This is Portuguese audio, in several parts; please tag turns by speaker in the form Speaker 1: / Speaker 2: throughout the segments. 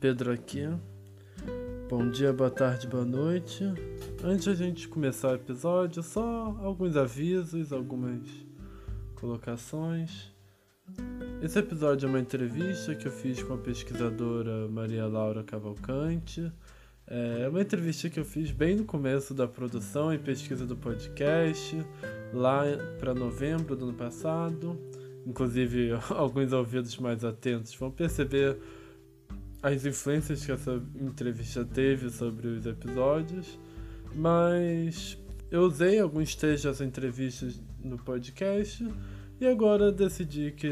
Speaker 1: Pedro aqui. Bom dia, boa tarde, boa noite. Antes a gente começar o episódio, só alguns avisos, algumas colocações. Esse episódio é uma entrevista que eu fiz com a pesquisadora Maria Laura Cavalcante. É uma entrevista que eu fiz bem no começo da produção e pesquisa do podcast, lá para novembro do ano passado. Inclusive, alguns ouvidos mais atentos vão perceber as influências que essa entrevista teve sobre os episódios, mas eu usei alguns trechos dessa entrevista no podcast e agora decidi que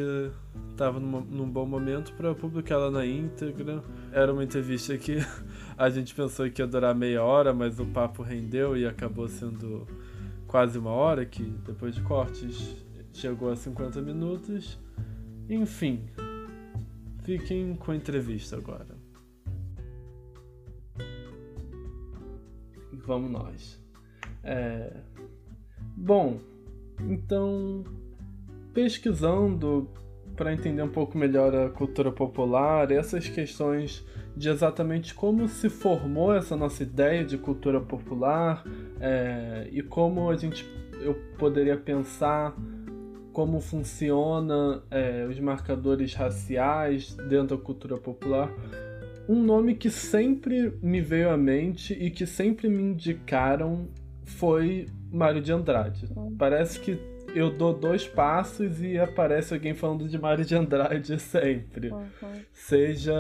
Speaker 1: estava num, bom momento para publicar ela na íntegra. Era uma entrevista que a gente pensou que ia durar meia hora, mas o papo rendeu e acabou sendo quase uma hora, que depois de cortes chegou a 50 minutos. Enfim, Fiquem com a entrevista agora. Vamos nós. É... Bom, então, pesquisando para entender um pouco melhor a cultura popular, essas questões de exatamente como se formou essa nossa ideia de cultura popular é, e como a gente eu poderia pensar como funciona é, os marcadores raciais dentro da cultura popular. Um nome que sempre me veio à mente e que sempre me indicaram foi Mário de Andrade. Parece que eu dou dois passos e aparece alguém falando de Mário de Andrade sempre. Uhum. Seja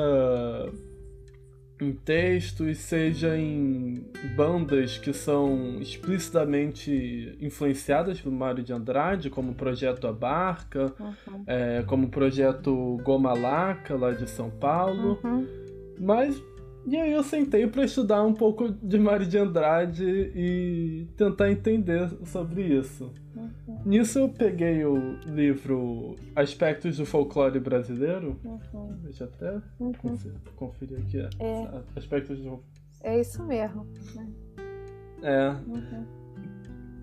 Speaker 1: em textos, seja em bandas que são explicitamente influenciadas pelo Mário de Andrade, como o Projeto Abarca, uhum. é, como o Projeto Goma Laca, lá de São Paulo. Uhum. Mas e aí eu sentei para estudar um pouco de Mário de Andrade e tentar entender sobre isso. Uhum. Nisso eu peguei o livro Aspectos do Folclore Brasileiro. Uhum. Deixa eu até uhum. conferir aqui. É. Aspectos do...
Speaker 2: É isso mesmo. Né?
Speaker 1: É. Uhum.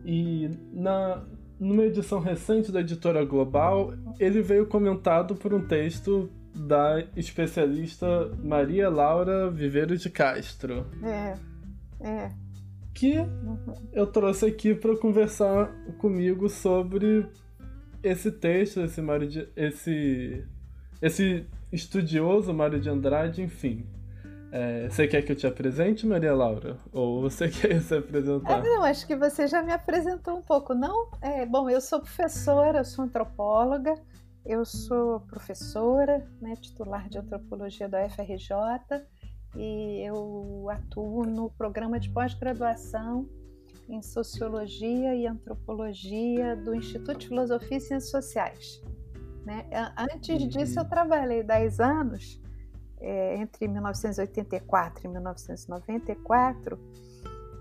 Speaker 1: E na, numa edição recente da editora Global, ele veio comentado por um texto da especialista Maria Laura Viveiro de Castro.
Speaker 2: É, é.
Speaker 1: Que uhum. eu trouxe aqui para conversar comigo sobre esse texto, esse Mário de, esse esse estudioso Mário de Andrade, enfim. É, você quer que eu te apresente, Maria Laura? Ou você quer se apresentar?
Speaker 2: É, não, acho que você já me apresentou um pouco, não? É, bom, eu sou professora, eu sou antropóloga, eu sou professora, né, titular de antropologia da UFRJ e eu atuo no programa de pós-graduação em sociologia e antropologia do Instituto de Filosofia e Ciências Sociais. Né? Antes disso, eu trabalhei 10 anos, é, entre 1984 e 1994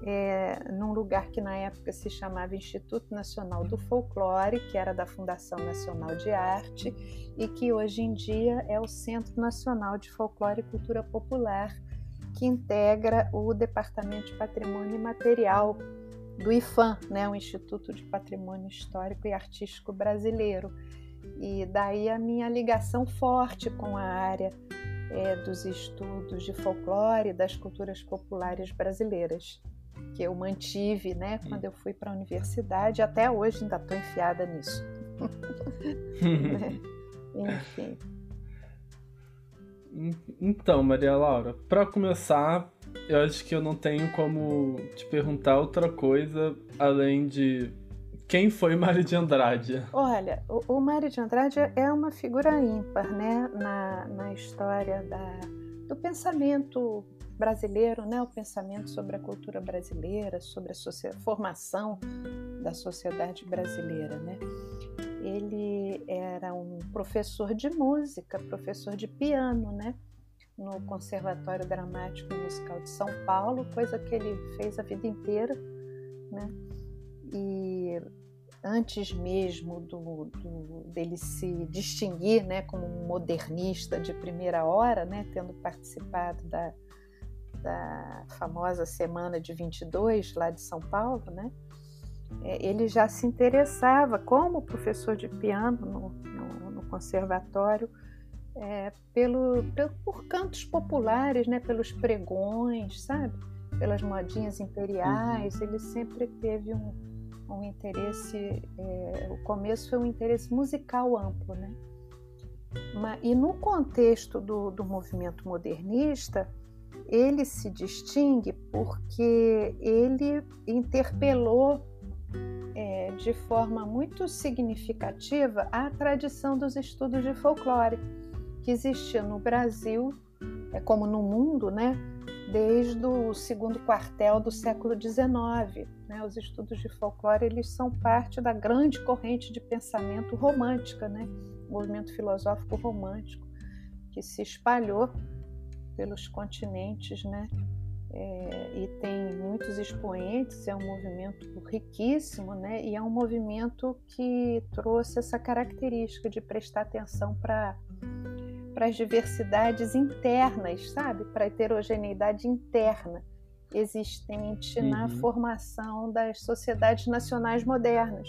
Speaker 2: é, num lugar que na época se chamava Instituto Nacional do Folclore, que era da Fundação Nacional de Arte, e que hoje em dia é o Centro Nacional de Folclore e Cultura Popular, que integra o Departamento de Patrimônio Imaterial do IFAM, né, o Instituto de Patrimônio Histórico e Artístico Brasileiro. E daí a minha ligação forte com a área é, dos estudos de folclore e das culturas populares brasileiras que eu mantive, né, hum. quando eu fui para a universidade, até hoje ainda estou enfiada nisso. né? Enfim.
Speaker 1: Então, Maria Laura, para começar, eu acho que eu não tenho como te perguntar outra coisa além de quem foi Mário de Andrade?
Speaker 2: Olha, o, o Mário de Andrade é uma figura ímpar, né, na, na história da, do pensamento brasileiro, né, o pensamento sobre a cultura brasileira, sobre a formação da sociedade brasileira, né? Ele era um professor de música, professor de piano, né? No Conservatório Dramático e Musical de São Paulo, coisa que ele fez a vida inteira, né? E antes mesmo do, do, dele se distinguir né, como um modernista de primeira hora, né, tendo participado da, da famosa Semana de 22 lá de São Paulo, né? É, ele já se interessava como professor de piano no, no, no conservatório é, pelo, pelo, por cantos populares, né? pelos pregões, sabe? Pelas modinhas imperiais. Uhum. Ele sempre teve um, um interesse, é, o começo foi um interesse musical amplo, né? E no contexto do, do movimento modernista, ele se distingue porque ele interpelou é, de forma muito significativa a tradição dos estudos de folclore que existia no Brasil, é, como no mundo, né, desde o segundo quartel do século XIX. Né? Os estudos de folclore eles são parte da grande corrente de pensamento romântica, né? movimento filosófico romântico, que se espalhou pelos continentes, né? É, e tem muitos expoentes, é um movimento riquíssimo, né? E é um movimento que trouxe essa característica de prestar atenção para para as diversidades internas, sabe? Para a heterogeneidade interna existente uhum. na formação das sociedades nacionais modernas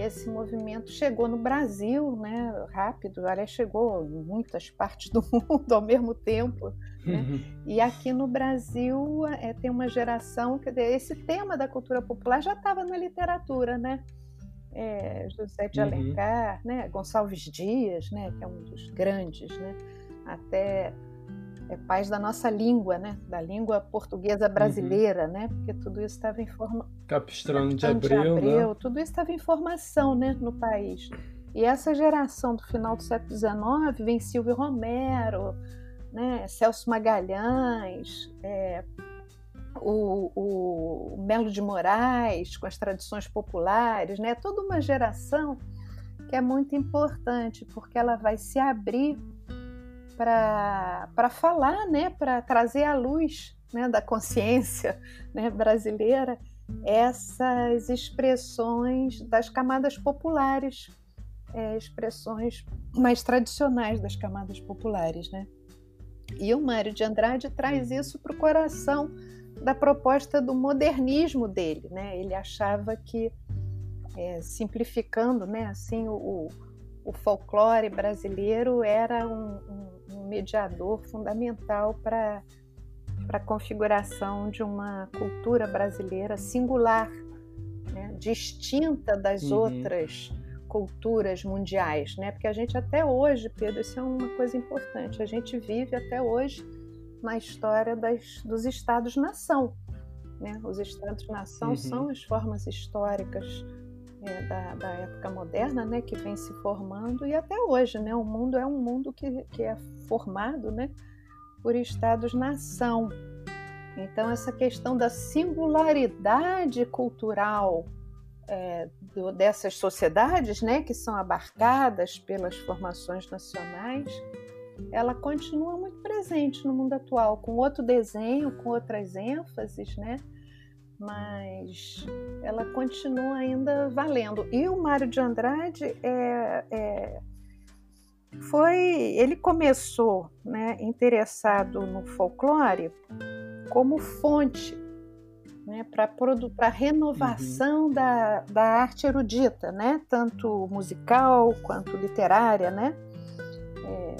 Speaker 2: esse movimento chegou no Brasil, né, rápido, aliás, chegou em muitas partes do mundo ao mesmo tempo. Né? Uhum. E aqui no Brasil é, tem uma geração que esse tema da cultura popular já estava na literatura, né? É, José de uhum. Alencar, né? Gonçalves Dias, né? Que é um dos grandes, né? Até é, pais da nossa língua, né? Da língua portuguesa brasileira, uhum. né? Porque tudo isso estava em forma...
Speaker 1: Capistrano de Abreu, de Abreu
Speaker 2: né? tudo isso estava em formação, né? No país. E essa geração do final do século XIX vem Silvio Romero, né? Celso Magalhães, é, o, o Melo de Moraes, com as tradições populares, né? Toda uma geração que é muito importante, porque ela vai se abrir para falar, né, para trazer à luz né, da consciência né, brasileira essas expressões das camadas populares, é, expressões mais tradicionais das camadas populares. Né? E o Mário de Andrade traz isso para o coração da proposta do modernismo dele. Né? Ele achava que, é, simplificando né, assim, o, o folclore brasileiro era um, um mediador fundamental para a configuração de uma cultura brasileira singular, né? distinta das uhum. outras culturas mundiais, né? Porque a gente até hoje, Pedro, isso é uma coisa importante. A gente vive até hoje na história das, dos estados-nação. Né? Os estados-nação uhum. são as formas históricas é, da, da, época moderna, né, que vem se formando e até hoje, né, o mundo é um mundo que, que é formado, né, por estados-nação. Então essa questão da singularidade cultural é, do, dessas sociedades, né, que são abarcadas pelas formações nacionais, ela continua muito presente no mundo atual, com outro desenho, com outras ênfases, né? Mas ela continua ainda valendo. E o Mário de Andrade é, é, foi, ele começou, né, interessado no folclore como fonte, né, para a renovação uhum. da, da arte erudita, né, tanto musical quanto literária, né. É,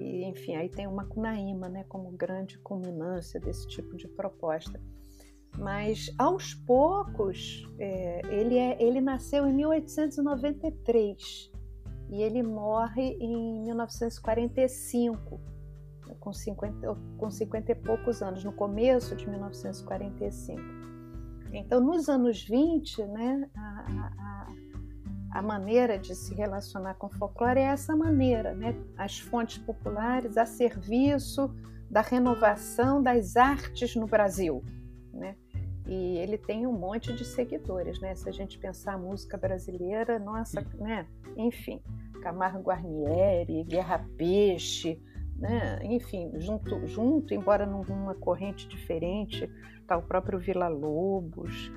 Speaker 2: e, enfim, aí tem uma Cunaíma, né, como grande culminância desse tipo de proposta. Mas aos poucos, é, ele, é, ele nasceu em 1893 e ele morre em 1945, com 50, com 50 e poucos anos, no começo de 1945. Então, nos anos 20, né, a, a, a maneira de se relacionar com o folclore é essa maneira, né? as fontes populares a serviço da renovação das artes no Brasil. Né? E ele tem um monte de seguidores, né? Se a gente pensar a música brasileira, nossa, né? Enfim, Camargo Guarnieri, Guerra Peixe, né? Enfim, junto, junto, embora numa corrente diferente, tá o próprio Vila Lobos.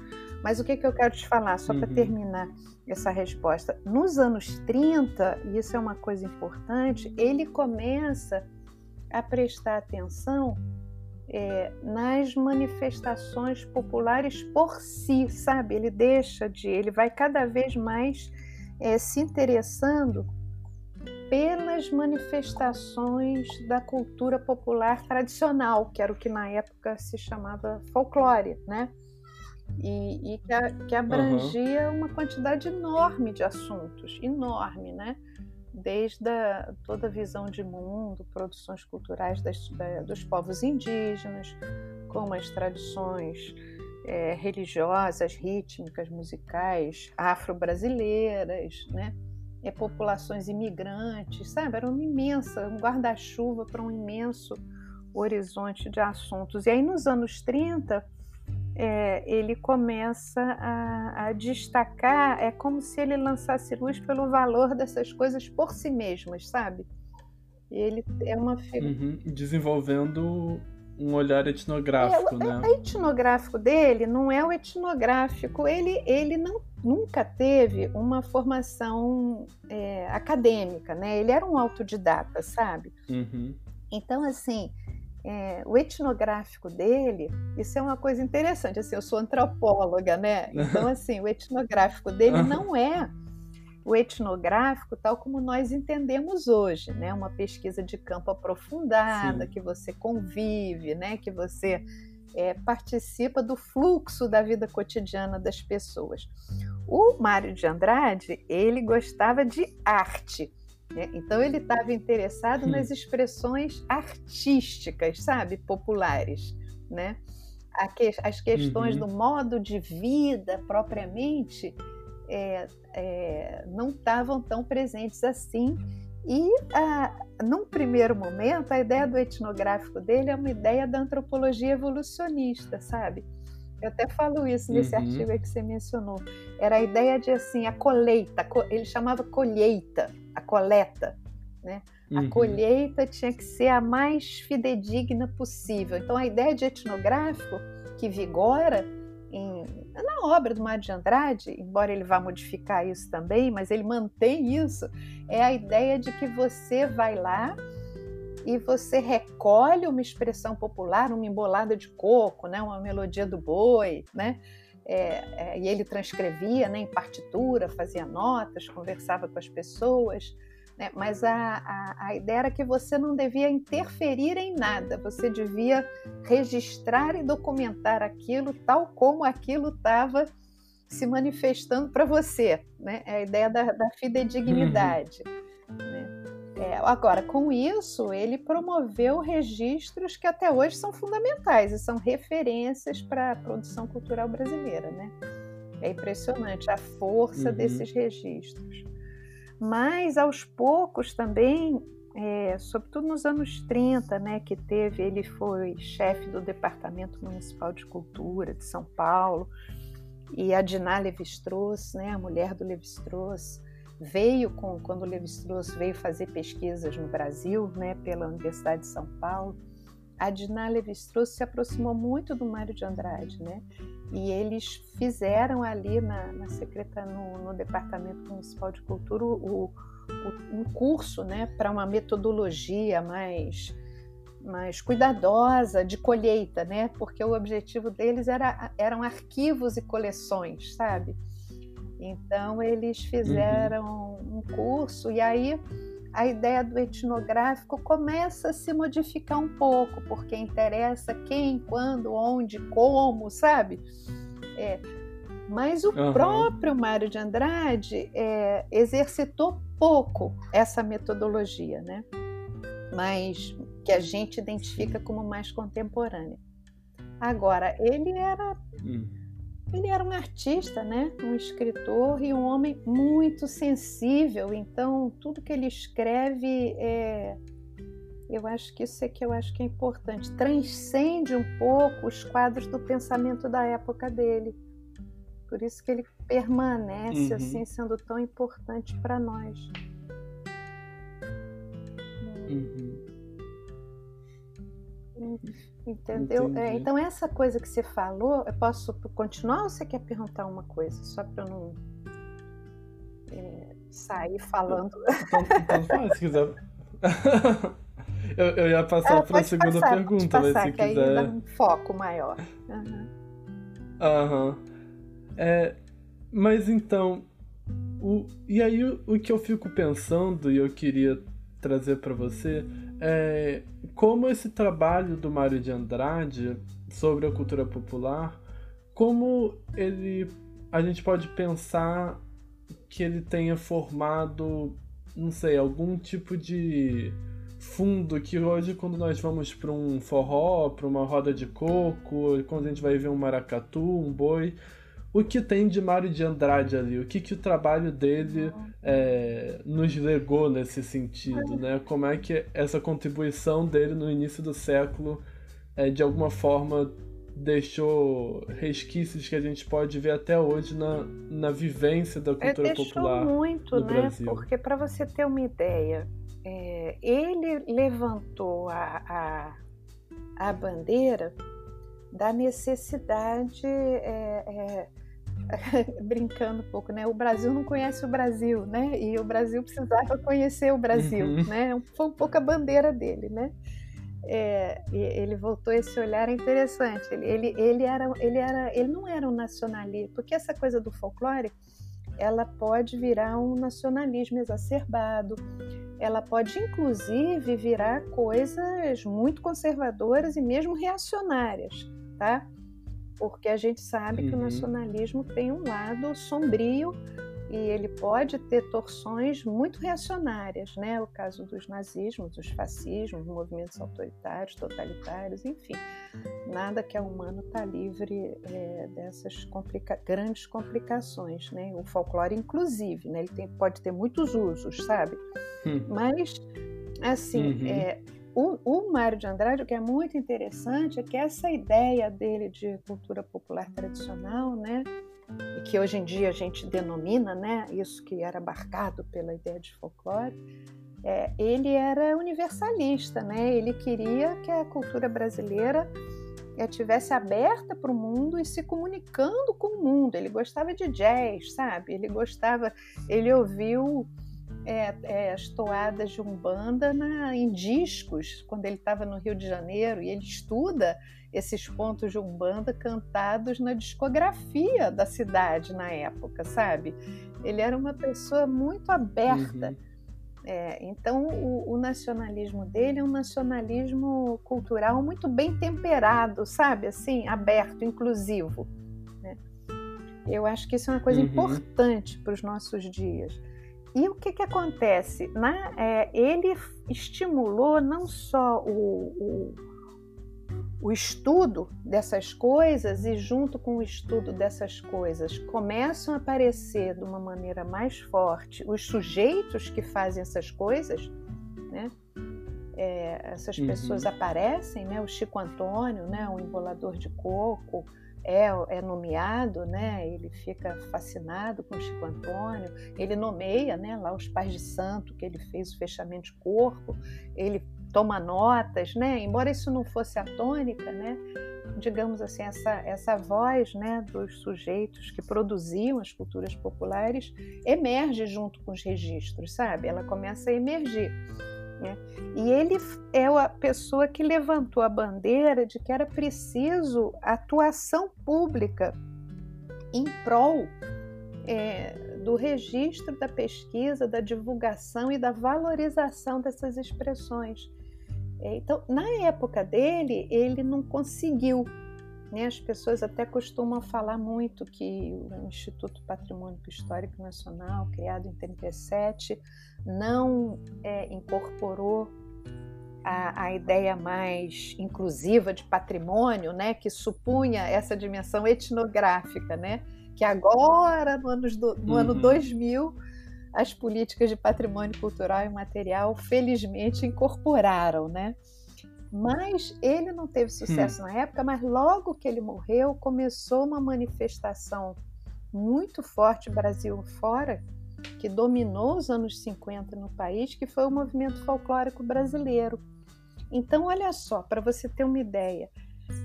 Speaker 2: Mas o que, que eu quero te falar, só uhum. para terminar essa resposta? Nos anos 30, e isso é uma coisa importante, ele começa a prestar atenção é, nas manifestações populares por si, sabe? Ele deixa de, ele vai cada vez mais é, se interessando pelas manifestações da cultura popular tradicional, que era o que na época se chamava folclore, né? E, e que, a, que, abrangia uhum. uma quantidade enorme de assuntos, enorme, né? Desde a, toda a visão de mundo, produções culturais das, da, dos povos indígenas, como as tradições é, religiosas, rítmicas, musicais, afro-brasileiras, né? É, populações imigrantes, sabe? Era uma imensa, um guarda-chuva para um imenso horizonte de assuntos. E aí, nos anos 30, é, ele começa a, a, destacar, é como se ele lançasse luz pelo valor dessas coisas por si mesmas, sabe? Ele é uma figura.
Speaker 1: Uhum. Desenvolvendo um olhar etnográfico, é, né?
Speaker 2: O etnográfico dele não é o etnográfico, ele, ele não, nunca teve uma formação é, acadêmica, né? Ele era um autodidata, sabe?
Speaker 1: Uhum.
Speaker 2: Então, assim, é, o etnográfico dele, isso é uma coisa interessante, assim, eu sou antropóloga, né? Então, assim, o etnográfico dele não é o etnográfico tal como nós entendemos hoje, né? Uma pesquisa de campo aprofundada, Sim. que você convive, né? Que você é, participa do fluxo da vida cotidiana das pessoas. O Mário de Andrade, ele gostava de arte. Né? Então ele estava interessado hum. nas expressões artísticas, sabe, populares, né? As questões uhum. do modo de vida propriamente é, é, não estavam tão presentes assim. E, a, num primeiro momento, a ideia do etnográfico dele é uma ideia da antropologia evolucionista, sabe? Eu até falo isso nesse uhum. artigo que você mencionou. Era a ideia de assim, a colheita, ele chamava colheita, a coleta, né? Uhum. A colheita tinha que ser a mais fidedigna possível. Então, a ideia de etnográfico que vigora em, na obra do Mário de Andrade, embora ele vá modificar isso também, mas ele mantém isso, é a ideia de que você vai lá e você recolhe uma expressão popular, uma embolada de coco, né, uma melodia do boi, né? É, é, e ele transcrevia né, em partitura, fazia notas, conversava com as pessoas. Né? Mas a, a, a, ideia era que você não devia interferir em nada, você devia registrar e documentar aquilo tal como aquilo estava se manifestando para você. Né? É a ideia da, da fidedignidade. Uhum. Né? É, agora, com isso, ele promoveu registros que até hoje são fundamentais e são referências para a produção cultural brasileira. Né? É impressionante a força uhum. desses registros. Mas aos poucos também, é, sobretudo nos anos 30, né, que teve, ele foi chefe do Departamento Municipal de Cultura de São Paulo, e a Diná Levi-Strauss, né, a mulher do Levi-Strauss, veio com quando Levi-Strauss veio fazer pesquisas no Brasil, né, pela Universidade de São Paulo, a Diná Levi-Strauss se aproximou muito do Mário de Andrade, né? E eles fizeram ali na, na secretaria, no, no, Departamento Municipal de Cultura, o, o, um curso, né, para uma metodologia mais mais cuidadosa de colheita, né? Porque o objetivo deles era, eram arquivos e coleções, sabe? Então eles fizeram uhum. um curso e aí a ideia do etnográfico começa a se modificar um pouco, porque interessa quem, quando, onde, como, sabe? É, mas o uhum. próprio Mário de Andrade é, exercitou pouco essa metodologia, né? Mas que a gente identifica como mais contemporânea. Agora, ele era hum. Ele era um artista, né? um escritor e um homem muito sensível, então tudo que ele escreve é. Eu acho que isso é que eu acho que é importante. Transcende um pouco os quadros do pensamento da época dele. Por isso que ele permanece uhum. assim sendo tão importante para nós.
Speaker 1: Uhum.
Speaker 2: Entendeu? É, então, essa coisa que você falou, eu posso continuar ou você quer perguntar uma coisa? Só para eu não é, sair falando.
Speaker 1: Então, então faz, se quiser. eu, eu ia passar ah, para a segunda passar, pergunta,
Speaker 2: passar,
Speaker 1: mas se
Speaker 2: que
Speaker 1: quiser.
Speaker 2: Aí dá um foco maior.
Speaker 1: Aham. Uhum. uhum. É, mas então, O, e aí o, o que eu fico pensando e eu queria trazer para você é como esse trabalho do Mário de Andrade sobre a cultura popular, como ele a gente pode pensar que ele tenha formado, não sei, algum tipo de fundo que hoje quando nós vamos para um forró, para uma roda de coco, quando a gente vai ver um maracatu, um boi, o que tem de Mário de Andrade ali, o que, que o trabalho dele é, nos legou nesse sentido, né? Como é que essa contribuição dele no início do século, é, de alguma forma, deixou resquícios que a gente pode ver até hoje na, na vivência da é, cultura popular
Speaker 2: muito,
Speaker 1: no
Speaker 2: né?
Speaker 1: Brasil.
Speaker 2: Porque para você ter uma ideia, é, ele levantou a, a, a, bandeira da necessidade, é, é brincando um pouco, né? O Brasil não conhece o Brasil, né? E o Brasil precisava conhecer o Brasil, uhum. né? Foi um pouco a bandeira dele, né? É, ele voltou esse olhar interessante. Ele, ele, ele, era, ele, era, ele não era um nacionalista, porque essa coisa do folclore ela pode virar um nacionalismo exacerbado, ela pode inclusive virar coisas muito conservadoras e mesmo reacionárias, tá? Porque a gente sabe uhum. que o uhum. nacionalismo tem um lado sombrio e ele pode ter torções muito reacionárias, né? O caso dos nazismos, dos fascismos, movimentos autoritários, totalitários, enfim, nada que é humano está livre é, dessas complica grandes complicações, né? O folclore, inclusive, né? Ele tem, pode ter muitos usos, sabe? Hum. Mas, assim, uhum. é, o, Mário de Andrade, o que é muito interessante é que essa ideia dele de cultura popular tradicional, né? e que hoje em dia a gente denomina, né, isso que era abarcado pela ideia de folclore, é, ele era universalista, né? Ele queria que a cultura brasileira estivesse é, aberta para o mundo e se comunicando com o mundo. Ele gostava de jazz, sabe? Ele gostava, ele ouviu é, é, as toadas de umbanda na, em discos quando ele estava no Rio de Janeiro e ele estuda esses pontos de umbanda cantados na discografia da cidade na época, sabe? Ele era uma pessoa muito aberta. Uhum. É, então, o, o, nacionalismo dele é um nacionalismo cultural muito bem temperado, sabe? Assim, aberto, inclusivo. Né? Eu acho que isso é uma coisa uhum. importante para os nossos dias. E o que, que acontece? Na, é, ele estimulou não só o, o o estudo dessas coisas e junto com o estudo dessas coisas começam a aparecer de uma maneira mais forte os sujeitos que fazem essas coisas, né? É, essas uhum. pessoas aparecem, né? O Chico Antônio, né? O embolador de coco é, é nomeado, né? Ele fica fascinado com Chico Antônio. Ele nomeia, né? Lá os pais de santo que ele fez o fechamento de corpo. Ele toma notas, né? Embora isso não fosse a tônica, né? Digamos assim, essa, essa voz né, dos sujeitos que produziam as culturas populares emerge junto com os registros, sabe? Ela começa a emergir. Né? E ele é a pessoa que levantou a bandeira de que era preciso atuação pública em prol é, do registro da pesquisa, da divulgação e da valorização dessas expressões. É, então, na época dele, ele não conseguiu. Né? As pessoas até costumam falar muito que o Instituto Patrimônio Histórico Nacional, criado em 37, não é, incorporou a, a, ideia mais inclusiva de patrimônio, né, que supunha essa dimensão etnográfica, né, que agora, no, anos do, no uhum. ano 2000, as políticas de patrimônio cultural e material felizmente incorporaram, né? Mas ele não teve sucesso hum. na época, mas logo que ele morreu, começou uma manifestação muito forte Brasil fora, que dominou os anos 50 no país, que foi o movimento folclórico brasileiro. Então, olha só, para você ter uma ideia,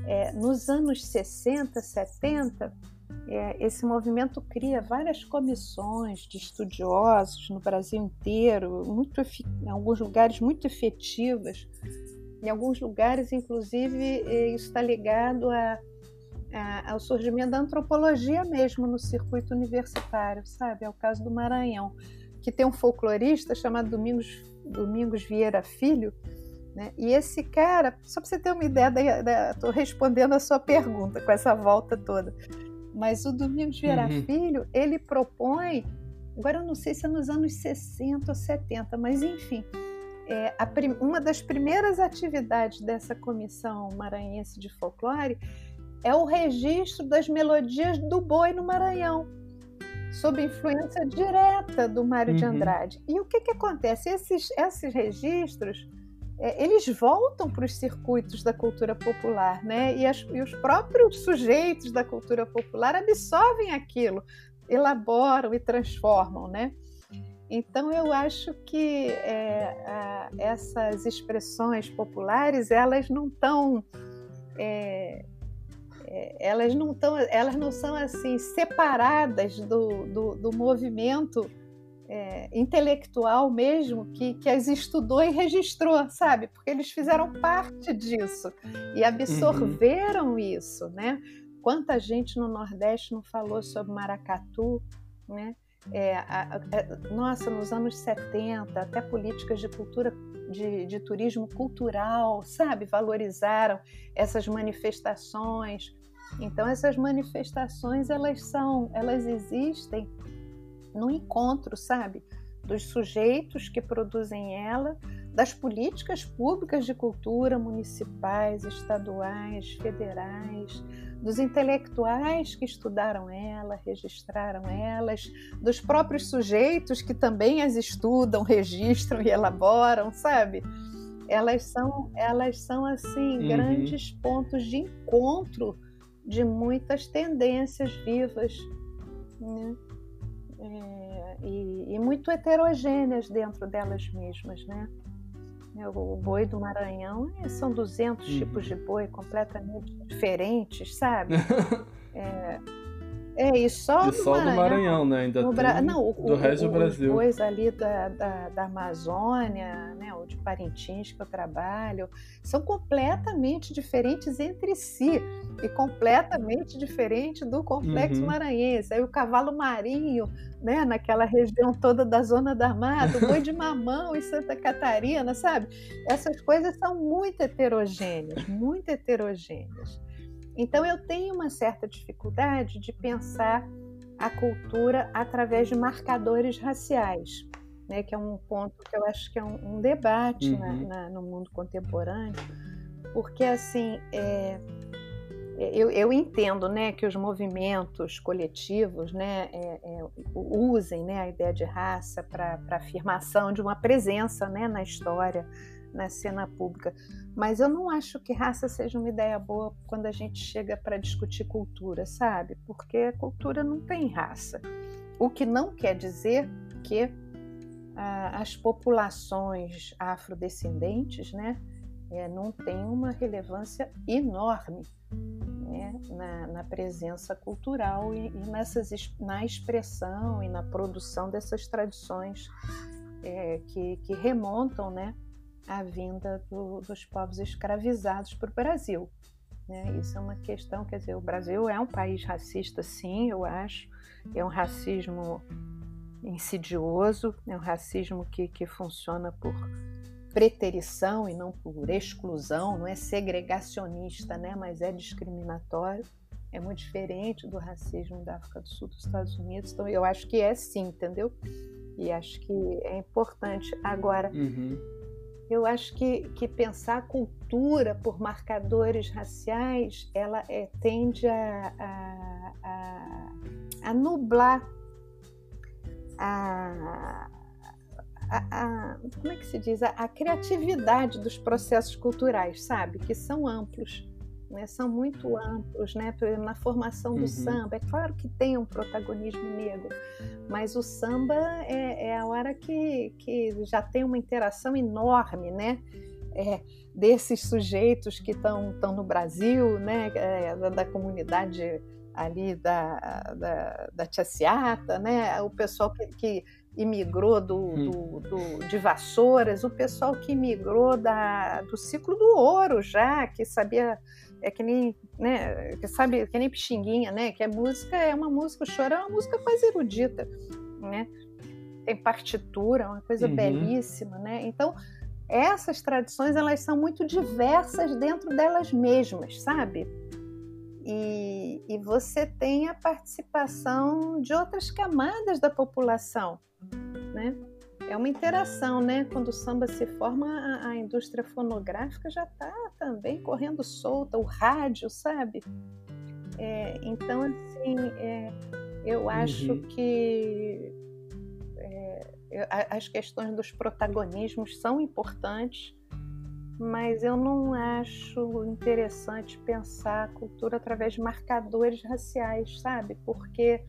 Speaker 2: é, nos anos 60, 70, é, esse movimento cria várias comissões de estudiosos no Brasil inteiro, muito, em alguns lugares muito efetivas. Em alguns lugares, inclusive, isso está ligado a ao surgimento da antropologia mesmo no circuito universitário, sabe? É o caso do Maranhão, que tem um folclorista chamado Domingos, Domingos Vieira Filho, né? E esse cara, só para você ter uma ideia, estou respondendo a sua pergunta com essa volta toda. Mas o Domingos Vieira uhum. Filho, ele propõe, agora eu não sei se é nos anos 60 ou 70, mas enfim, é, a, uma das primeiras atividades dessa comissão maranhense de folclore é o registro das melodias do boi no Maranhão, sob influência direta do Mário uhum. de Andrade. E o que, que acontece? Esses, esses registros é, eles voltam para os circuitos da cultura popular, né? E, as, e, os próprios sujeitos da cultura popular absorvem aquilo, elaboram e transformam, né? Então eu acho que é, a, essas expressões populares elas não estão é, é, elas não estão elas não são assim separadas do, do, do movimento é, intelectual mesmo que, que as estudou e registrou, sabe? Porque eles fizeram parte disso e absorveram uhum. isso, né? Quanta gente no Nordeste não falou sobre maracatu, né? É, a, a, nossa, nos anos 70, até políticas de cultura, de, de turismo cultural, sabe? Valorizaram essas manifestações. Então, essas manifestações, elas são, elas existem no encontro, sabe? Dos sujeitos que produzem ela, das políticas públicas de cultura municipais, estaduais, federais, dos intelectuais que estudaram ela, registraram elas, dos próprios sujeitos que também as estudam, registram e elaboram, sabe? Elas são, elas são assim uhum. grandes pontos de encontro de muitas tendências vivas. Né? é, e, e, muito heterogêneas dentro delas mesmas, né? O boi do Maranhão são 200 uhum. tipos de boi completamente diferentes, sabe? é, é, e só,
Speaker 1: e do, só Maranhão, do Maranhão, né? Ainda Bra...
Speaker 2: Não, o,
Speaker 1: do resto
Speaker 2: o,
Speaker 1: do Brasil.
Speaker 2: Os ali da, da, da, Amazônia, né? ou de Parintins, que eu trabalho, são completamente diferentes entre si e completamente diferentes do complexo uhum. maranhense. Aí o cavalo marinho, né? naquela região toda da Zona da Mata, o boi de mamão em Santa Catarina, sabe? Essas coisas são muito heterogêneas, muito heterogêneas. Então eu tenho uma certa dificuldade de pensar a cultura através de marcadores raciais, né, que é um ponto que eu acho que é um, um debate uhum. na, na, no mundo contemporâneo, porque assim é, eu, eu, entendo né, que os movimentos coletivos né, é, é, usem né, a ideia de raça para afirmação de uma presença né, na história na cena pública. Mas eu não acho que raça seja uma ideia boa quando a gente chega para discutir cultura, sabe? Porque a cultura não tem raça. O que não quer dizer que ah, as populações afrodescendentes, né, é, não têm uma relevância enorme né, na, na, presença cultural e, e, nessas, na expressão e na produção dessas tradições é, que, que remontam né, a vinda do, dos povos escravizados para o Brasil. Né? Isso é uma questão, quer dizer, o Brasil é um país racista, sim, eu acho, é um racismo insidioso, é um racismo que, que funciona por preterição e não por exclusão, não é segregacionista, né? mas é discriminatório. É muito diferente do racismo da África do Sul dos Estados Unidos. Então, eu acho que é sim, entendeu? E acho que é importante. Agora, uhum eu acho que, que pensar a cultura por marcadores raciais, ela é, tende a, a, a, a nublar a, a, como é que se diz? A, criatividade dos processos culturais, sabe? Que são amplos né, são muito amplos, né? Na formação do uhum. samba, é claro que tem um protagonismo negro, mas o samba é, é a hora que, que já tem uma interação enorme, né? É, desses sujeitos que estão no Brasil, né? É, da, da, comunidade ali da, da, da Tia Ciata, né? o pessoal que, que imigrou do, hum. do, do, de Vassouras, o pessoal que imigrou da, do ciclo do ouro já, que sabia, é que nem, né, que sabe, que nem Pixinguinha, né, que a música é uma música, o choro é uma música quase erudita, né, tem partitura, uma coisa uhum. belíssima, né, então essas tradições, elas são muito diversas dentro delas mesmas, sabe, e, e você tem a participação de outras camadas da população, né? É uma interação, né? Quando o samba se forma, a, a indústria fonográfica já está também correndo solta, o rádio, sabe? É, então, assim, é, eu acho uhum. que é, as questões dos protagonismos são importantes, mas eu não acho interessante pensar a cultura através de marcadores raciais, sabe? Porque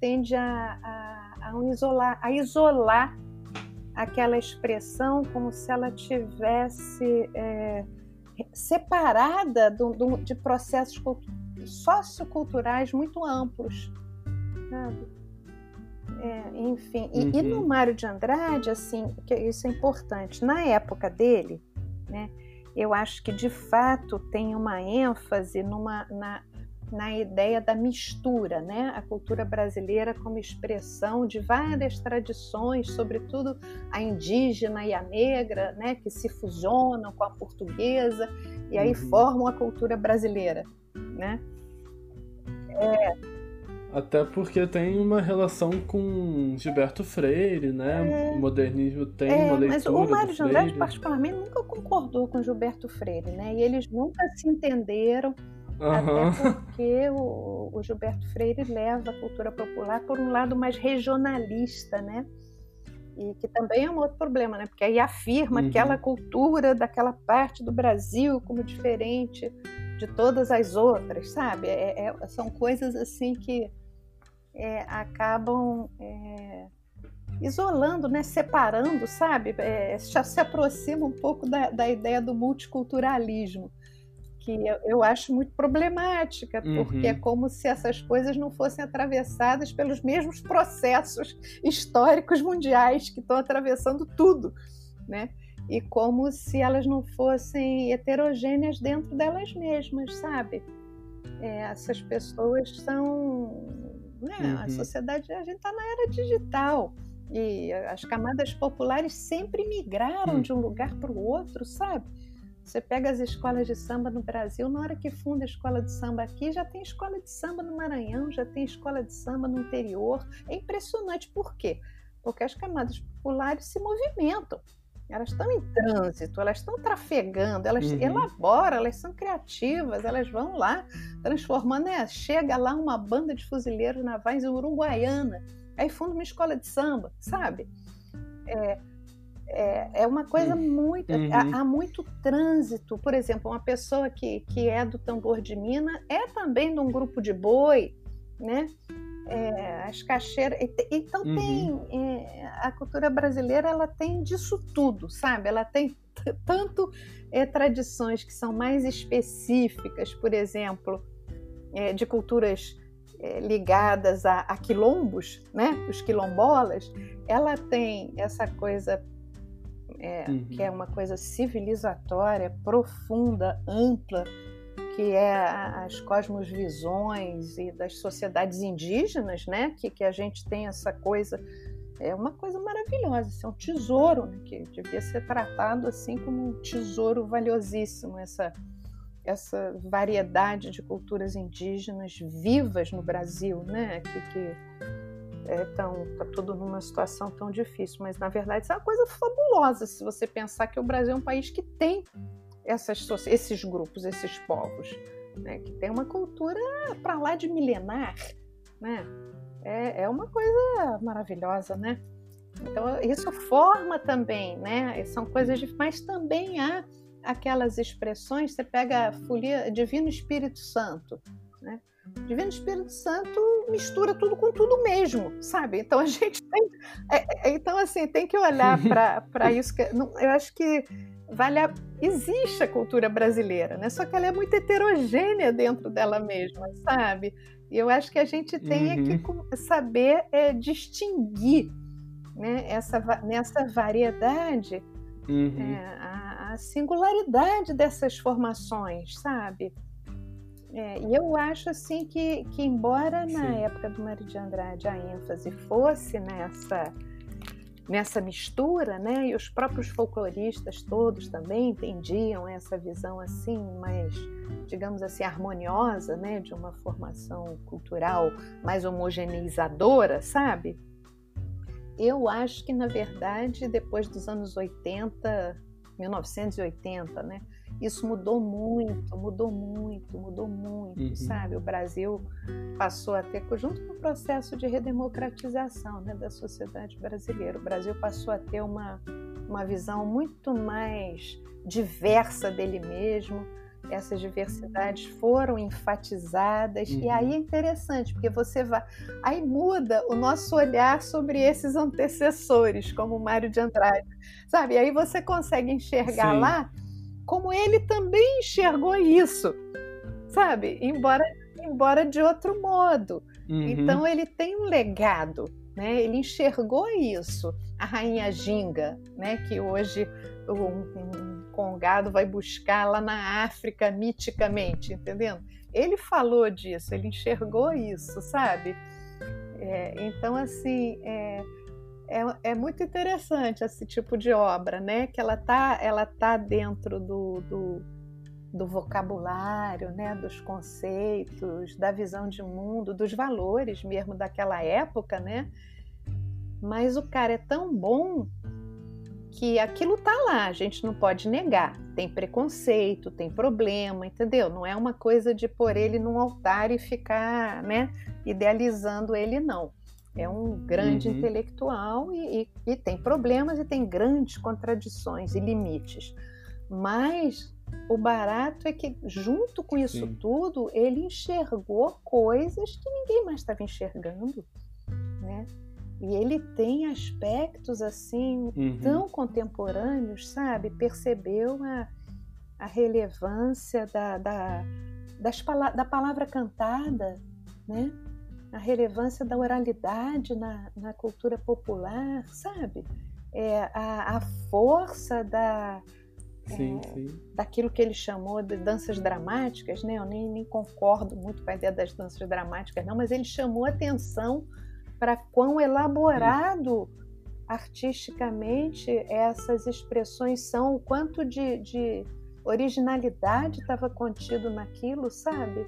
Speaker 2: tende a, a, a, isolar, a isolar aquela expressão como se ela tivesse é, separada do, do, de processos socioculturais muito amplos, sabe? É, enfim, uhum. e, e, no uhum. Mário de Andrade, assim, que isso é importante. Na época dele, né, eu acho que de fato tem uma ênfase numa, na, na ideia da mistura, né? A cultura brasileira como expressão de várias tradições, sobretudo a indígena e a negra, né? Que se fusionam com a portuguesa e aí uhum. formam a cultura brasileira, né?
Speaker 1: É. Até porque tem uma relação com Gilberto Freire, né? É. O modernismo tem é, uma leitura Mas
Speaker 2: o Mário de Andrade, particularmente, nunca concordou com Gilberto Freire, né? E eles nunca se entenderam Uhum. Até porque o, o, Gilberto Freire leva a cultura popular por um lado mais regionalista, né? E que também é um outro problema, né? Porque aí afirma uhum. aquela cultura daquela parte do Brasil como diferente de todas as outras, sabe? É, é, são coisas assim que é, acabam é, isolando, né? Separando, sabe? É, já se aproxima um pouco da, da ideia do multiculturalismo que eu acho muito problemática, porque é uhum. é como se essas coisas não fossem atravessadas pelos mesmos processos históricos mundiais que estão atravessando tudo, né? E como se elas não fossem heterogêneas dentro delas mesmas, sabe? É, essas pessoas são. Né? Uhum. A sociedade, a gente está na era digital. E as camadas populares sempre migraram uhum. de um lugar para o outro, sabe? Você pega as escolas de samba no Brasil, na hora que funda a escola de samba aqui, já tem escola de samba no Maranhão, já tem escola de samba no interior. É impressionante. Por quê? Porque as camadas populares se movimentam. Elas estão em trânsito, elas estão trafegando, elas uhum. elaboram, elas são criativas, elas vão lá transformando. Né? Chega lá uma banda de fuzileiros navais Uruguaiana, aí funda uma escola de samba, sabe? É, é, é uma coisa muito. Uhum. Há, há, muito trânsito. Por exemplo, uma pessoa que, que é do tambor de mina é também de um grupo de boi, né? É, as caixeiras. Então uhum. tem. É, a cultura brasileira ela tem disso tudo, sabe? Ela tem tanto é, tradições que são mais específicas, por exemplo, é, de culturas é, ligadas a, a, quilombos, né? Os quilombolas, ela tem essa coisa é, uhum. que é uma coisa civilizatória, profunda, ampla, que é as cosmovisões e das sociedades indígenas, né? Que, que a gente tem essa coisa, é uma coisa maravilhosa, isso é um tesouro, né? que devia ser tratado assim como um tesouro valiosíssimo, essa, essa variedade de culturas indígenas vivas no Brasil, né? Que, que é, tão, tá tudo numa situação tão difícil, mas na verdade isso é uma coisa fabulosa se você pensar que o Brasil é um país que tem essas, esses grupos, esses povos, né, que tem uma cultura para lá de milenar, né? É, é uma coisa maravilhosa, né? Então isso forma também, né? São coisas, de, mas também há aquelas expressões. Você pega a folia Divino Espírito Santo, né? Divino Espírito Santo mistura tudo com tudo mesmo, sabe? Então a gente tem. É, é, então, assim, tem que olhar para isso. Que, não, eu acho que vale a... existe a cultura brasileira, né? Só que ela é muito heterogênea dentro dela mesma, sabe? E eu acho que a gente tem uhum. que saber é, distinguir né, essa, nessa variedade uhum. é, a, a, singularidade dessas formações, sabe? É, e eu acho assim que, que embora na Sim. época do Mário de Andrade a ênfase fosse nessa nessa mistura, né? E os próprios folcloristas todos também entendiam essa visão assim, mais, digamos assim, harmoniosa, né? De uma formação cultural mais homogeneizadora, sabe? Eu acho que, na verdade, depois dos anos 80, 1980, né? Isso mudou muito, mudou muito, mudou muito, uhum. sabe? O Brasil passou a ter, junto com o processo de redemocratização né, da sociedade brasileira, o Brasil passou a ter uma, uma visão muito mais diversa dele mesmo, essas diversidades foram enfatizadas uhum. e aí é interessante porque você vai aí muda o nosso olhar sobre esses antecessores como Mário de Andrade sabe e aí você consegue enxergar Sim. lá como ele também enxergou isso, sabe? Embora, embora de outro modo. Uhum. Então ele tem um legado, né? Ele enxergou isso. A rainha Ginga, né? Que hoje um, um congado vai buscar lá na África miticamente, entendendo? Ele falou disso, ele enxergou isso, sabe? É, então assim, é, é, é muito interessante esse tipo de obra, né? Que ela tá, ela tá dentro do, do, do vocabulário, né? Dos conceitos, da visão de mundo, dos valores mesmo daquela época, né? Mas o cara é tão bom que aquilo tá lá, a gente não pode negar. Tem preconceito, tem problema, entendeu? Não é uma coisa de pôr ele num altar e ficar, né, idealizando ele, não é um grande uhum. intelectual e, e, e, tem problemas e tem grandes contradições e limites. Mas o barato é que, junto com isso Sim. tudo, ele enxergou coisas que ninguém mais estava enxergando. Né? E ele tem aspectos assim uhum. tão contemporâneos, sabe? Percebeu a, a relevância da, da, das, da palavra cantada, né? A relevância da oralidade na, na cultura popular, sabe? É, a, a força da, Sim, é, sim. daquilo que ele chamou de danças dramáticas, né? Eu nem, nem, concordo muito com a ideia das danças dramáticas, não, mas ele chamou atenção para quão elaborado sim. artisticamente essas expressões são, o quanto de, de originalidade estava contido naquilo, sabe?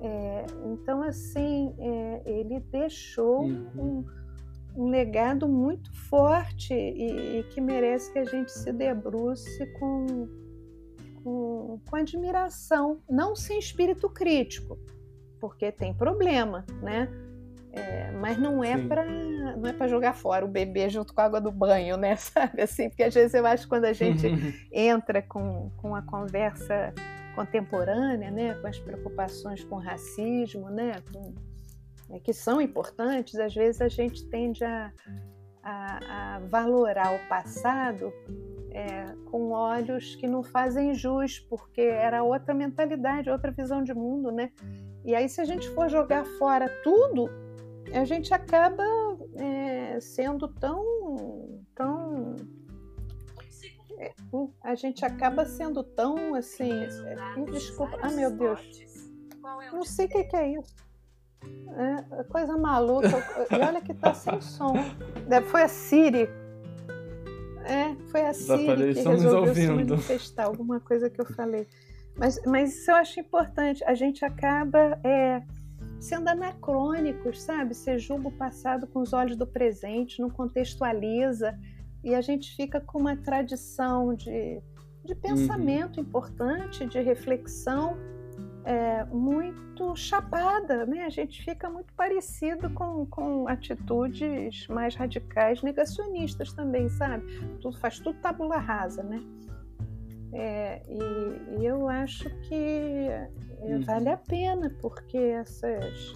Speaker 2: É, então, assim, é, ele deixou uhum. um, um, legado muito forte e, e, que merece que a gente se debruce com, com, com admiração, não sem espírito crítico, porque tem problema, né? É, mas não é para não é para jogar fora o bebê junto com a água do banho, né? Sabe assim? Porque às vezes eu acho que quando a gente entra com, com a conversa contemporânea, né, com as preocupações com racismo, né, com, é, que são importantes, às vezes a gente tende a, a, a valorar o passado é, com olhos que não fazem jus, porque era outra mentalidade, outra visão de mundo, né? E aí, se a gente for jogar fora tudo, a gente acaba é, sendo tão, tão é, a gente acaba sendo tão assim. É, desculpa. Ah, meu Deus. Não sei o que, é isso. É, coisa maluca. E olha que tá sem som. Foi a Siri. É, foi a Siri que resolveu se manifestar alguma coisa que eu falei. Mas, mas isso eu acho importante. A gente acaba é, sendo anacrônicos, sabe? Você julga o passado com os olhos do presente, não contextualiza e a gente fica com uma tradição de, de pensamento uhum. importante, de reflexão é, muito chapada, né? A gente fica muito parecido com, com atitudes mais radicais, negacionistas também, sabe? Tudo, faz tudo tabula rasa, né? É, e, e, eu acho que é, uhum. vale a pena, porque essas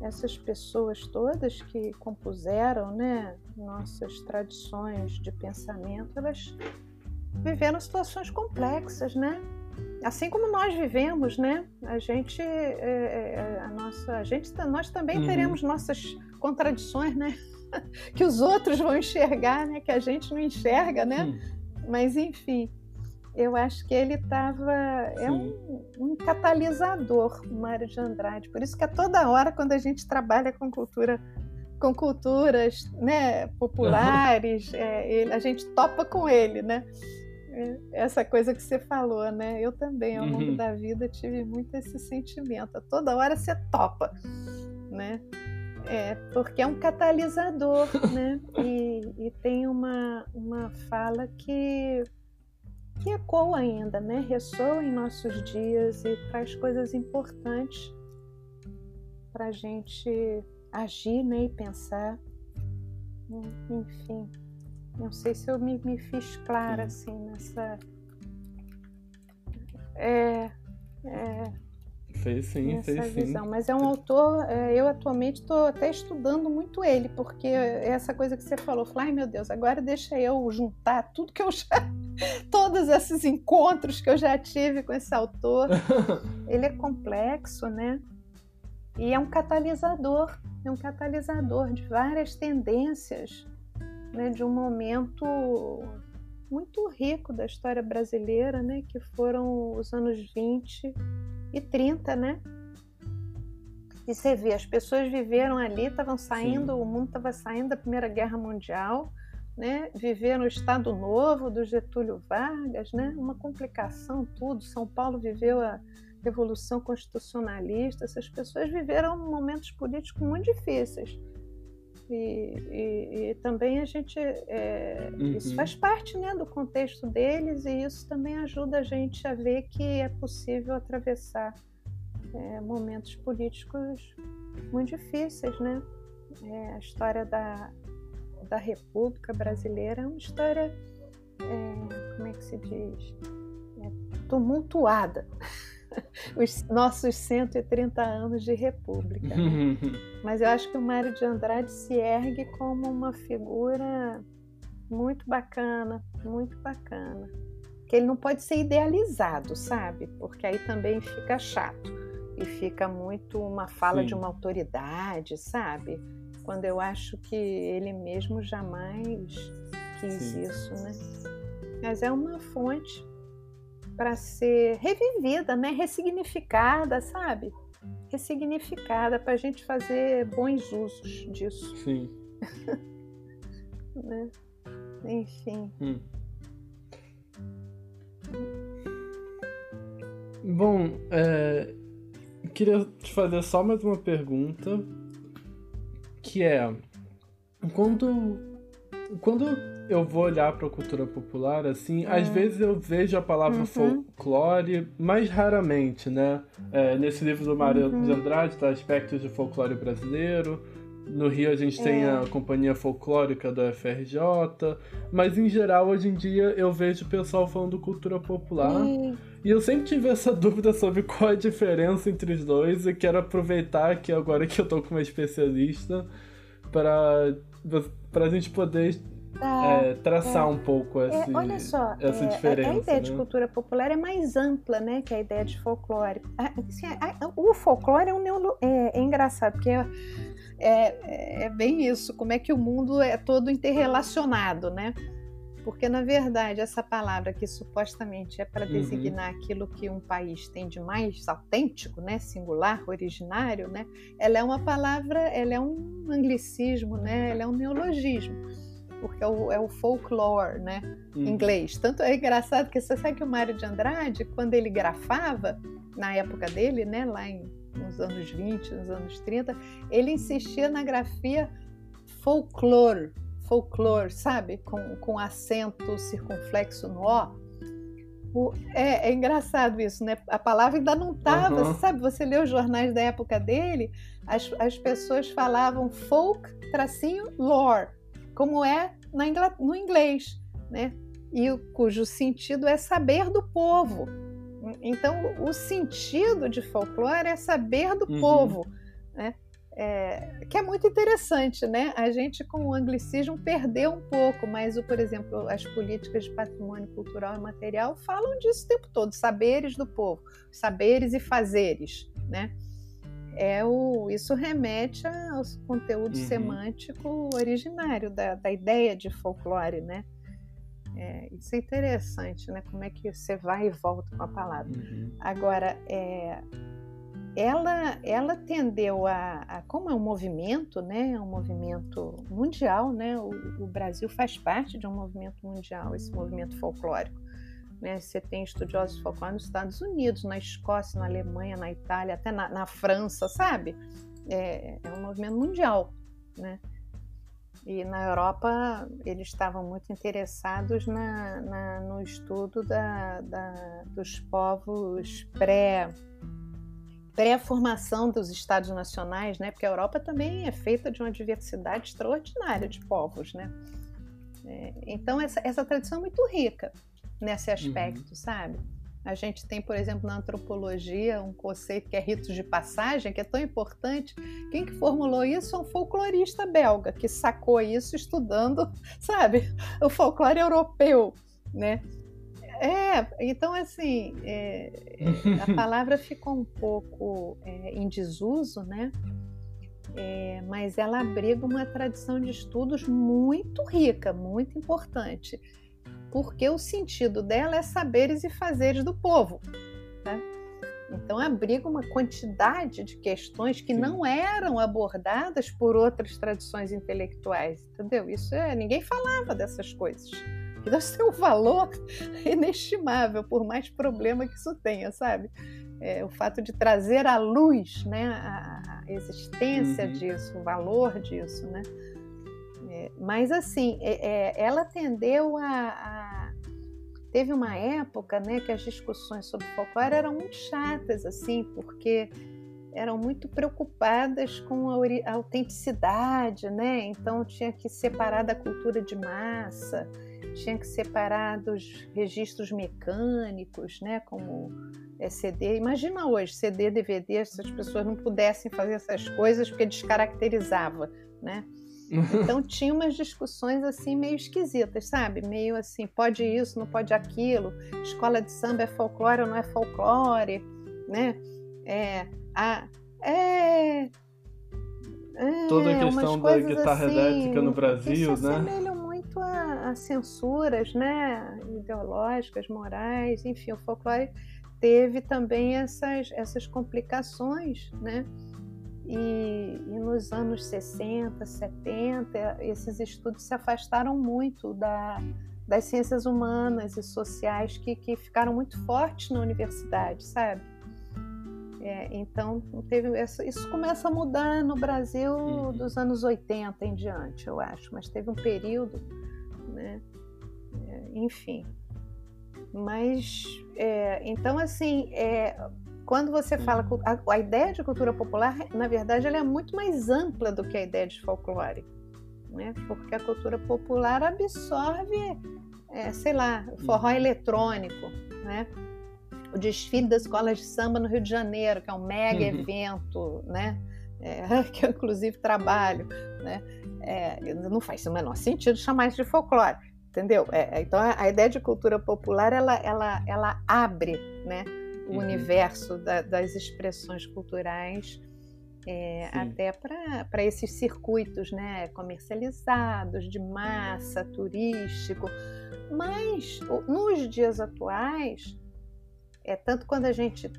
Speaker 2: essas pessoas todas que compuseram né, nossas tradições de pensamento, elas, viveram situações complexas, né? Assim como nós vivemos, né? A gente, é, é, a nossa, a gente, nós também uhum. teremos nossas contradições, né? que os outros vão enxergar, né? Que a gente não enxerga, né? Hum. Mas enfim, eu acho que ele estava é um, um, catalisador, Mário de Andrade. Por isso que a toda hora quando a gente trabalha com cultura com culturas né, populares, é, ele, a gente topa com ele, né? É, essa coisa que você falou, né? Eu também, ao longo uhum. da vida, tive muito esse sentimento. Toda hora você topa, né? É, porque é um catalisador, né? E, e tem uma, uma fala que, que ecoa ainda, né? Ressoa em nossos dias e traz coisas importantes para a gente agir né, e pensar. Enfim, não sei se eu me, me fiz clara assim nessa. É, é,
Speaker 1: Fez sim, fez visão.
Speaker 2: sim. Mas é um autor, é, eu atualmente estou até estudando muito ele, porque essa coisa que você falou, falei, ai meu Deus, agora deixa eu juntar tudo que eu já. todos esses encontros que eu já tive com esse autor. ele é complexo, né? E é um catalisador, é um catalisador de várias tendências, né, de um momento muito rico da história brasileira, né, que foram os anos 20 e 30, né? E você vê, as pessoas viveram ali, estavam saindo, Sim. o mundo estava saindo da Primeira Guerra Mundial, né? Viveram o Estado Novo do Getúlio Vargas, né? Uma complicação, tudo. São Paulo viveu a Revolução Constitucionalista, essas pessoas viveram momentos políticos muito difíceis. E, e, e também a gente. É, uhum. Isso faz parte né, do contexto deles e isso também ajuda a gente a ver que é possível atravessar é, momentos políticos muito difíceis, né? É, a história da, da República Brasileira é uma história, é, como é que se diz? É, tumultuada. os nossos 130 anos de república. Né? Mas eu acho que o Mário de Andrade se ergue como uma figura muito bacana, muito bacana. Que ele não pode ser idealizado, sabe? Porque aí também fica chato e fica muito uma fala Sim. de uma autoridade, sabe? Quando eu acho que ele mesmo jamais quis Sim. isso, né? Mas é uma fonte para ser revivida, né? ressignificada, sabe? Ressignificada para a gente fazer bons usos disso.
Speaker 1: Sim.
Speaker 2: né? Enfim. Hum.
Speaker 1: Bom, é, queria te fazer só mais uma pergunta, que é quando quando eu vou olhar para a cultura popular, assim, às vezes eu vejo a palavra uhum. folclore, mais raramente, né? É, nesse livro do Mário uhum. de Andrade tá aspectos de folclore brasileiro. No Rio a gente é. tem a Companhia Folclórica do FRJ, mas em geral hoje em dia eu vejo o pessoal falando cultura popular. E eu sempre tive essa dúvida sobre qual é a diferença entre os dois e quero aproveitar que agora que eu tô com uma especialista para para a gente poder é, traçar é, um pouco é, esse, olha só, essa diferença.
Speaker 2: É, a ideia né? de cultura popular é mais ampla né, que a ideia de folclore. Assim, o folclore é, um neolo, é, engraçado, porque é, bem isso, como é que o mundo é todo interrelacionado, né? Porque, na verdade, essa palavra que supostamente é para uhum. designar uhum. aquilo que um país tem de mais autêntico, né, singular, originário, né, ela é uma palavra, ela é um anglicismo, né, ela é um neologismo porque é o, é o folklore, né? Hum. Inglês. Tanto é engraçado que você sabe que o Mário de Andrade, quando ele grafava, na época dele, né, lá em, nos anos 20, nos anos 30, ele insistia na grafia folklore, folklore, sabe? Com, com acento circunflexo no O. O, é, é, engraçado isso, né? A palavra ainda não estava, uhum. sabe? Você lê os jornais da época dele, as, as pessoas falavam folk, tracinho, lore como é no inglês, né? E cujo sentido é saber do povo. Então, o sentido de folclore é saber do uhum. povo, né? é, que é muito interessante, né? A gente com o anglicismo perdeu um pouco, mas, o, por exemplo, as políticas de patrimônio cultural e material falam disso o tempo todo, saberes do povo, saberes e fazeres, né? É o, isso remete ao conteúdo uhum. semântico originário da, da ideia de folclore, né? É, isso é interessante, né? Como é que você vai e volta com a palavra. Uhum. Agora, é, ela, ela tendeu a, a, como é um movimento, né, é um movimento mundial, né, o, o, Brasil faz parte de um movimento mundial, esse movimento folclórico. Né, você tem estudiosos folclore nos Estados Unidos, na Escócia, na Alemanha, na Itália, até na, na França, sabe? É, é, um movimento mundial, né? E na Europa eles estavam muito interessados na, na no estudo da, da, dos povos pré pré-formação dos estados nacionais, né? Porque a Europa também é feita de uma diversidade extraordinária de povos, né? É, então essa, essa tradição é muito rica nesse uhum. aspecto, uhum. sabe? A gente tem, por exemplo, na antropologia um conceito que é ritos de passagem, que é tão importante. Quem que formulou isso é um folclorista belga que sacou isso estudando, sabe, o folclore europeu, né? É, então assim, é, a palavra ficou um pouco é, em desuso, né? É, mas ela abriga uma tradição de estudos muito rica, muito importante, porque o sentido dela é saberes e fazeres do povo. Né? Então abriga uma quantidade de questões que Sim. não eram abordadas por outras tradições intelectuais, entendeu? Isso é, ninguém falava dessas coisas que deve ser um valor inestimável, por mais problema que isso tenha, sabe? É, o fato de trazer à luz né, a, a existência uhum. disso, o valor disso, né? É, mas assim, é, é ela tendeu a, a, Teve uma época né, que as discussões sobre folclore eram muito chatas, assim, porque eram muito preocupadas com a, a autenticidade, né? Então tinha que separar da cultura de massa tinha que separar dos registros mecânicos, né, como é CD. Imagina hoje, CD, DVD, se as pessoas não pudessem fazer essas coisas porque descaracterizava, né? Então tinha umas discussões assim meio esquisitas, sabe? Meio assim, pode isso, não pode aquilo, escola de samba é folclore ou não é folclore, né? É, a, é, é
Speaker 1: Toda a questão da guitarra assim, elétrica no Brasil,
Speaker 2: né? muito a, a censuras né, ideológicas, morais, enfim, o folclore teve também essas, essas complicações, né? E, e, nos anos 60, 70, esses estudos se afastaram muito da, das ciências humanas e sociais que, que ficaram muito fortes na universidade, sabe? É, então, teve essa, isso começa a mudar no Brasil uhum. dos anos 80 em diante, eu acho, mas teve um período né? É, enfim. Mas, é, então, assim, é, quando você fala. A, a, ideia de cultura popular, na verdade, ela é muito mais ampla do que a ideia de folclore. Né? Porque a cultura popular absorve, é, sei lá, forró uhum. eletrônico, né? o desfile das escolas de samba no Rio de Janeiro, que é um mega uhum. evento, né? É, que eu inclusive trabalho, né? É, não faz o menor sentido chamar isso de folclore, entendeu? É, é, então a, a, ideia de cultura popular ela, ela, ela abre né, o uhum. universo da, das expressões culturais é, até para esses circuitos né, comercializados, de massa, turístico. Mas nos dias atuais, é tanto quando a gente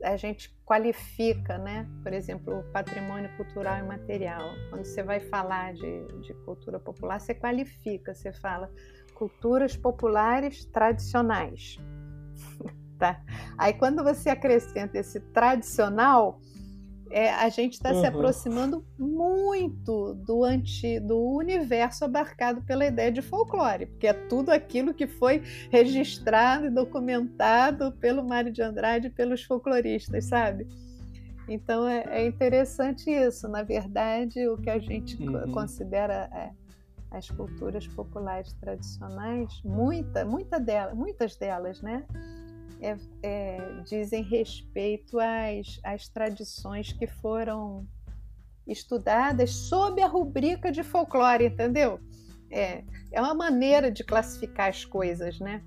Speaker 2: a gente qualifica, né? Por exemplo, o patrimônio cultural e material. Quando você vai falar de, de cultura popular, você qualifica, você fala culturas populares tradicionais. tá? Aí quando você acrescenta esse tradicional, é, a gente está uhum. se aproximando muito do, anti, do universo abarcado pela ideia de folclore, porque é tudo aquilo que foi registrado e documentado pelo Mário de Andrade e pelos folcloristas, sabe? Então é, é interessante isso. Na verdade, o que a gente uhum. considera é, as culturas populares tradicionais, muita, muita dela, muitas delas, né? É, é, dizem respeito às, às tradições que foram estudadas sob a rubrica de folclore, entendeu? É, é uma maneira de classificar as coisas, né?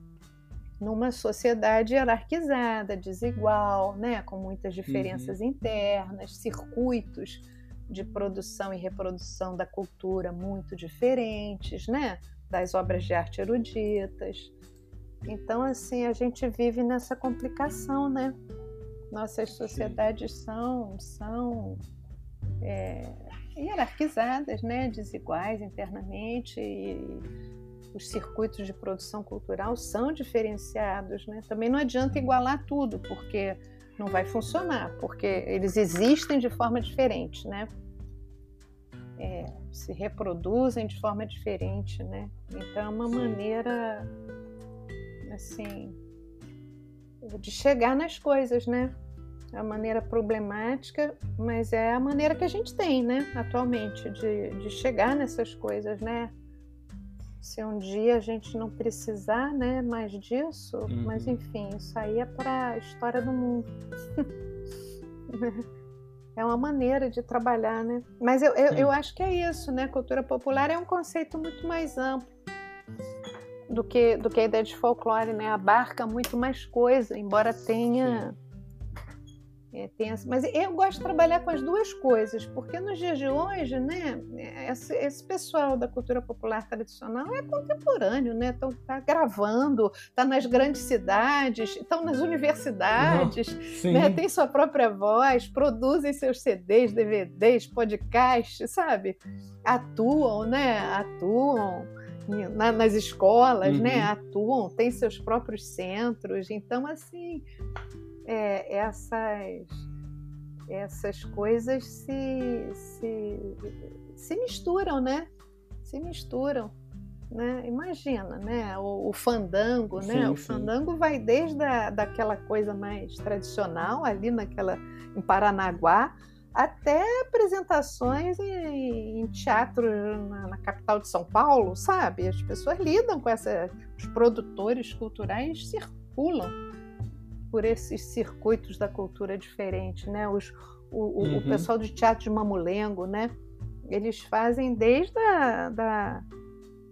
Speaker 2: Numa sociedade hierarquizada, desigual, né? com muitas diferenças uhum. internas, circuitos de produção e reprodução da cultura muito diferentes, né? Das obras de arte eruditas. Então, assim, a gente vive nessa complicação, né? Nossas sociedades são, são é, hierarquizadas, né? Desiguais internamente e os circuitos de produção cultural são diferenciados, né? Também não adianta igualar tudo, porque não vai funcionar, porque eles existem de forma diferente, né? É, se reproduzem de forma diferente, né? Então é uma Sim. maneira assim de chegar nas coisas, né? É a maneira problemática, mas é a maneira que a gente tem, né, atualmente, de, de chegar nessas coisas, né? Se um dia a gente não precisar, né, mais disso, uhum. mas enfim, isso aí é para a história do mundo. é uma maneira de trabalhar, né? Mas eu, eu, eu, acho que é isso, né? Cultura popular é um conceito muito mais amplo do que, do que a ideia de folclore, né? Abarca muito mais coisa, embora tenha. É, tenha mas eu gosto de trabalhar com as duas coisas, porque nos dias de hoje, né, esse, esse pessoal da cultura popular tradicional é contemporâneo, né? Então tá gravando, tá nas grandes cidades, estão nas universidades, uhum, né? Tem sua própria voz, produzem seus CDs, DVDs, podcasts, sabe? Atuam, né? Atuam na, nas escolas, né, uhum. né? Atuam, têm seus próprios centros. Então, assim, é, essas, essas coisas se, se, se misturam, né? Se misturam. Né? Imagina, né? O, o fandango, né? sim, né? O sim. fandango vai desde a, daquela coisa mais tradicional ali naquela em Paranaguá até apresentações em, em teatro na, na, capital de São Paulo, sabe? As pessoas lidam com essa, os produtores culturais circulam por esses circuitos da cultura diferente, né? Os, o, uhum. o pessoal de teatro de Mamulengo, né? Eles fazem desde a da,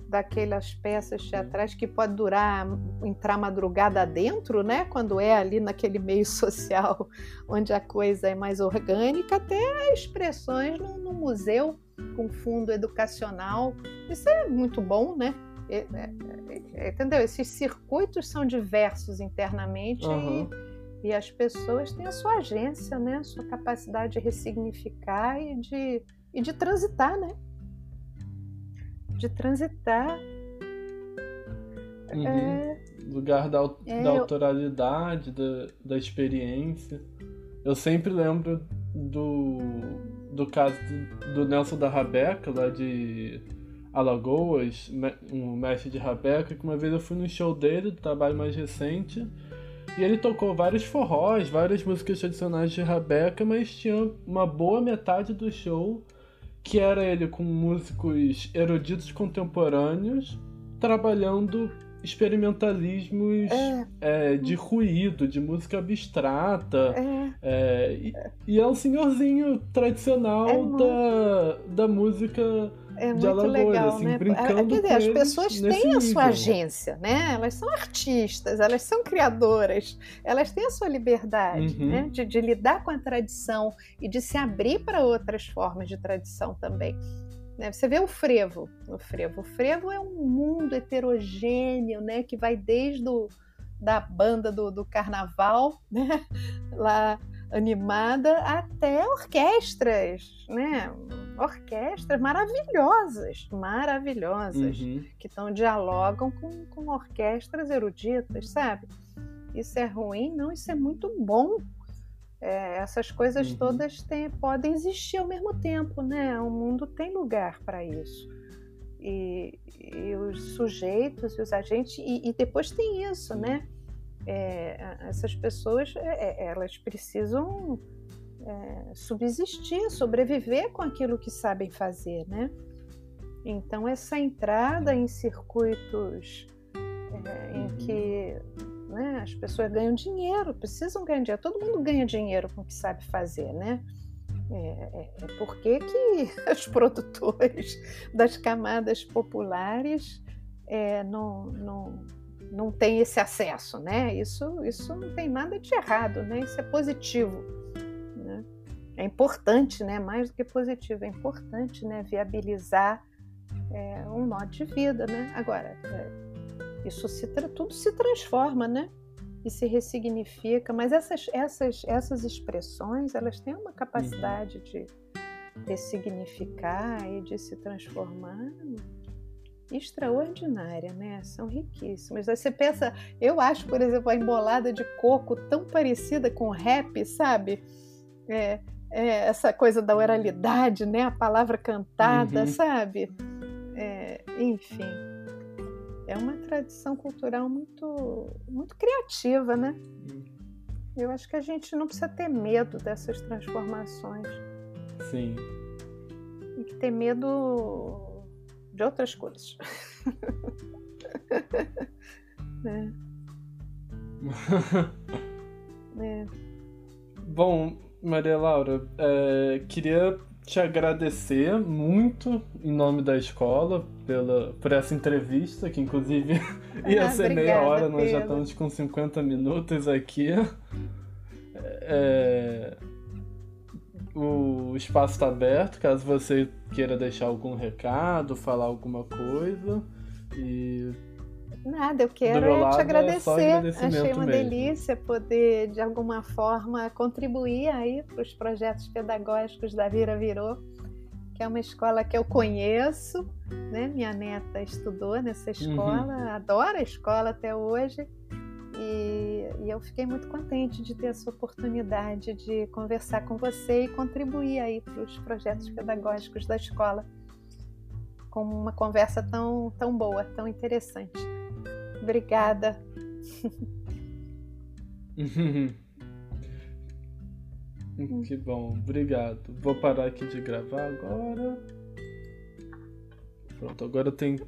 Speaker 2: daquelas peças teatrais que pode durar, entrar madrugada dentro, né? Quando é ali naquele meio social onde a coisa é mais orgânica, até expressões no, no museu com fundo educacional. Isso é muito bom, né? É, é, é, entendeu? Esses circuitos são diversos internamente uhum. e, e, as pessoas têm a sua agência, né? A sua capacidade de ressignificar e de, e de transitar, né? De transitar.
Speaker 1: Uhum. É... Lugar da, é, da autoralidade, da, da experiência. Eu sempre lembro do, do caso do, Nelson da Rabeca, lá de Alagoas, um mestre de Rabeca, que uma vez eu fui no show dele, do trabalho mais recente, e ele tocou vários forrós, várias músicas tradicionais de Rabeca, mas tinha uma boa metade do show que era ele com músicos eruditos contemporâneos trabalhando experimentalismos é. É, de ruído, de música abstrata. É. é e, e, é um senhorzinho tradicional é da, da música é muito legal, assim,
Speaker 2: né?
Speaker 1: Brincando
Speaker 2: Quer dizer, as pessoas têm a sua agência, né? Elas são artistas, elas são criadoras, elas têm a sua liberdade, uhum. né? De, de lidar com a tradição e de se abrir para outras formas de tradição também. Né? Você vê o frevo, o frevo. O frevo é um mundo heterogêneo, né? Que vai desde o, da banda do, do carnaval, né? Lá animada até orquestras, né? Orquestras maravilhosas, maravilhosas, uhum. que estão dialogam com, com orquestras eruditas, sabe? Isso é ruim? Não, isso é muito bom. É, essas coisas uhum. todas têm, podem existir ao mesmo tempo, né? O mundo tem lugar para isso. E, e, os sujeitos e os agentes, e, e depois tem isso, né? É, essas pessoas é, é, elas precisam é, subsistir, sobreviver com aquilo que sabem fazer, né? Então essa entrada em circuitos é, em uhum. que né, as pessoas ganham dinheiro, precisam ganhar dinheiro, todo mundo ganha dinheiro com o que sabe fazer, né? É, é, é porque que os produtores das camadas populares é, não, não, não têm esse acesso, né? Isso, isso não tem nada de errado, né? Isso é positivo. Né? É importante, né? Mais do que positivo, é importante, né? Viabilizar é, um modo de vida, né? Agora, é, isso se tudo se transforma, né? E se ressignifica, mas essas, essas, essas expressões, elas têm uma capacidade uhum. de ressignificar e de se transformar extraordinária, né? São riquíssimas. Aí você pensa, eu acho, por exemplo, a embolada de coco tão parecida com rap, sabe? É, é essa coisa da oralidade, né? A palavra cantada, uhum. sabe? É, enfim, é uma tradição cultural muito, muito criativa, né? Uhum. Eu acho que a gente não precisa ter medo dessas transformações.
Speaker 1: Sim.
Speaker 2: E que ter medo de outras coisas. é.
Speaker 1: é. Bom, Maria Laura, é, queria te agradecer muito em nome da escola pela, por essa entrevista, que inclusive ia ah, ser obrigada, meia hora, nós Pedro. já estamos com 50 minutos aqui. É, o espaço está aberto, caso você queira deixar algum recado, falar alguma coisa. E
Speaker 2: Nada, eu quero é te agradecer. É Achei uma mesmo. delícia poder, de alguma forma, contribuir aí para os projetos pedagógicos da Vira Virou, que é uma escola que eu conheço, né? Minha neta estudou nessa uhum. escola, uhum. adora a escola até hoje. E, e, eu fiquei muito contente de ter essa oportunidade de conversar com você e contribuir aí para os projetos pedagógicos da escola com uma conversa tão, tão boa, tão interessante. Obrigada.
Speaker 1: que bom, obrigado. Vou parar aqui de gravar agora. Pronto, agora tem